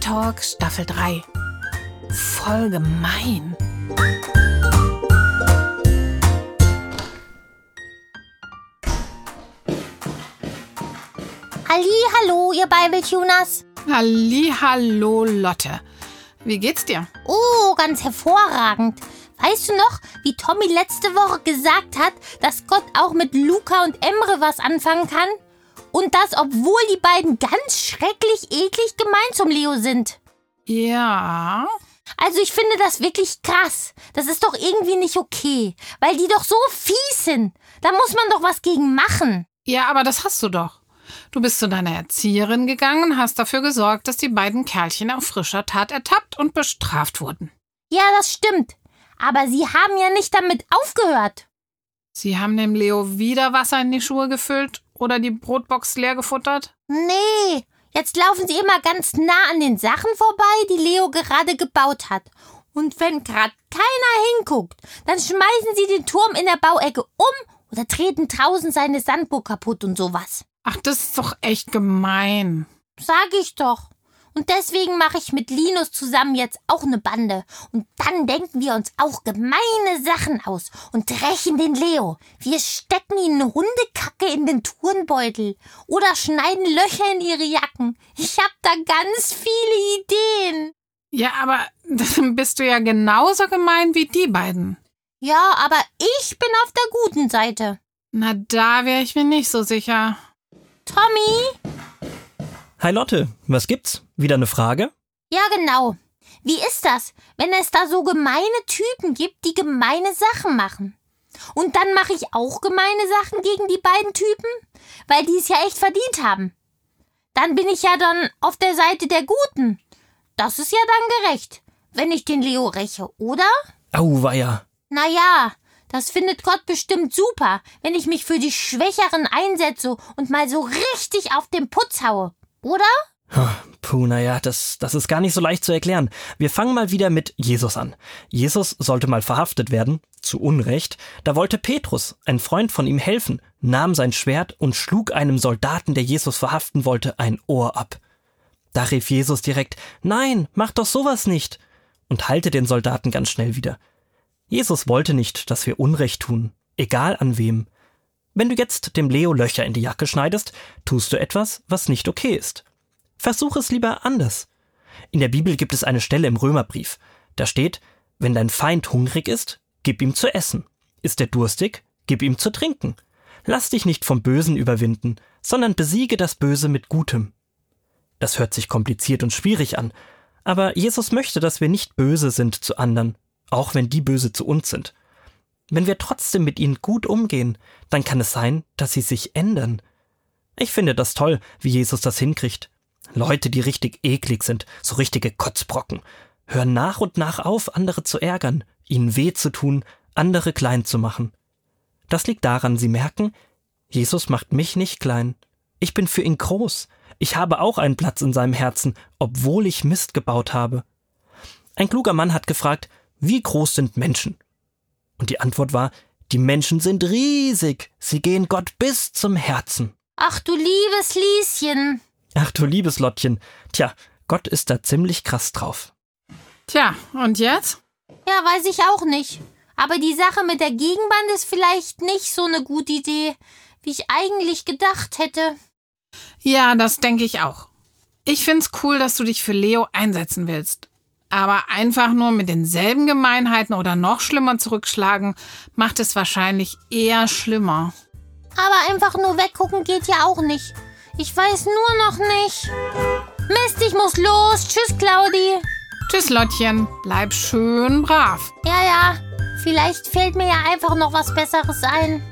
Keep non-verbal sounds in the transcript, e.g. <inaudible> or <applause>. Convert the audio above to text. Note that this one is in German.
Talk Staffel 3. Voll gemein. Halli, hallo, ihr Bibeltuners. Halli, hallo Lotte. Wie geht's dir? Oh, ganz hervorragend. Weißt du noch, wie Tommy letzte Woche gesagt hat, dass Gott auch mit Luca und Emre was anfangen kann? Und das, obwohl die beiden ganz schrecklich eklig gemein zum Leo sind. Ja. Also ich finde das wirklich krass. Das ist doch irgendwie nicht okay, weil die doch so fies sind. Da muss man doch was gegen machen. Ja, aber das hast du doch. Du bist zu deiner Erzieherin gegangen und hast dafür gesorgt, dass die beiden Kerlchen auf frischer Tat ertappt und bestraft wurden. Ja, das stimmt. Aber sie haben ja nicht damit aufgehört. Sie haben dem Leo wieder Wasser in die Schuhe gefüllt oder die Brotbox leer gefuttert? Nee, jetzt laufen sie immer ganz nah an den Sachen vorbei, die Leo gerade gebaut hat. Und wenn gerade keiner hinguckt, dann schmeißen sie den Turm in der Bauecke um oder treten draußen seine Sandburg kaputt und sowas. Ach, das ist doch echt gemein. Sag ich doch. Und deswegen mache ich mit Linus zusammen jetzt auch eine Bande. Und dann denken wir uns auch gemeine Sachen aus und rächen den Leo. Wir stecken ihnen Hundekacke in den Turnbeutel oder schneiden Löcher in ihre Jacken. Ich hab da ganz viele Ideen. Ja, aber dann <laughs> bist du ja genauso gemein wie die beiden. Ja, aber ich bin auf der guten Seite. Na, da wäre ich mir nicht so sicher. Tommy? Hi Lotte, was gibt's? Wieder eine Frage? Ja, genau. Wie ist das, wenn es da so gemeine Typen gibt, die gemeine Sachen machen? Und dann mache ich auch gemeine Sachen gegen die beiden Typen, weil die es ja echt verdient haben. Dann bin ich ja dann auf der Seite der Guten. Das ist ja dann gerecht, wenn ich den Leo räche, oder? Auweia. Naja, das findet Gott bestimmt super, wenn ich mich für die Schwächeren einsetze und mal so richtig auf den Putz haue, oder? Puh, naja, das, das ist gar nicht so leicht zu erklären. Wir fangen mal wieder mit Jesus an. Jesus sollte mal verhaftet werden, zu Unrecht. Da wollte Petrus, ein Freund von ihm, helfen, nahm sein Schwert und schlug einem Soldaten, der Jesus verhaften wollte, ein Ohr ab. Da rief Jesus direkt, Nein, mach doch sowas nicht, und halte den Soldaten ganz schnell wieder. Jesus wollte nicht, dass wir Unrecht tun, egal an wem. Wenn du jetzt dem Leo Löcher in die Jacke schneidest, tust du etwas, was nicht okay ist. Versuch es lieber anders. In der Bibel gibt es eine Stelle im Römerbrief. Da steht, wenn dein Feind hungrig ist, gib ihm zu essen. Ist er durstig, gib ihm zu trinken. Lass dich nicht vom Bösen überwinden, sondern besiege das Böse mit Gutem. Das hört sich kompliziert und schwierig an, aber Jesus möchte, dass wir nicht böse sind zu anderen, auch wenn die böse zu uns sind. Wenn wir trotzdem mit ihnen gut umgehen, dann kann es sein, dass sie sich ändern. Ich finde das toll, wie Jesus das hinkriegt. Leute, die richtig eklig sind, so richtige Kotzbrocken, hören nach und nach auf, andere zu ärgern, ihnen weh zu tun, andere klein zu machen. Das liegt daran, sie merken, Jesus macht mich nicht klein. Ich bin für ihn groß. Ich habe auch einen Platz in seinem Herzen, obwohl ich Mist gebaut habe. Ein kluger Mann hat gefragt, wie groß sind Menschen? Und die Antwort war, die Menschen sind riesig, sie gehen Gott bis zum Herzen. Ach du liebes Lieschen. Ach du liebes Lottchen, tja, Gott ist da ziemlich krass drauf. Tja, und jetzt? Ja, weiß ich auch nicht. Aber die Sache mit der Gegenband ist vielleicht nicht so eine gute Idee, wie ich eigentlich gedacht hätte. Ja, das denke ich auch. Ich find's cool, dass du dich für Leo einsetzen willst. Aber einfach nur mit denselben Gemeinheiten oder noch schlimmer zurückschlagen, macht es wahrscheinlich eher schlimmer. Aber einfach nur weggucken geht ja auch nicht. Ich weiß nur noch nicht. Mist, ich muss los. Tschüss, Claudi. Tschüss, Lottchen. Bleib schön brav. Ja, ja. Vielleicht fällt mir ja einfach noch was Besseres ein.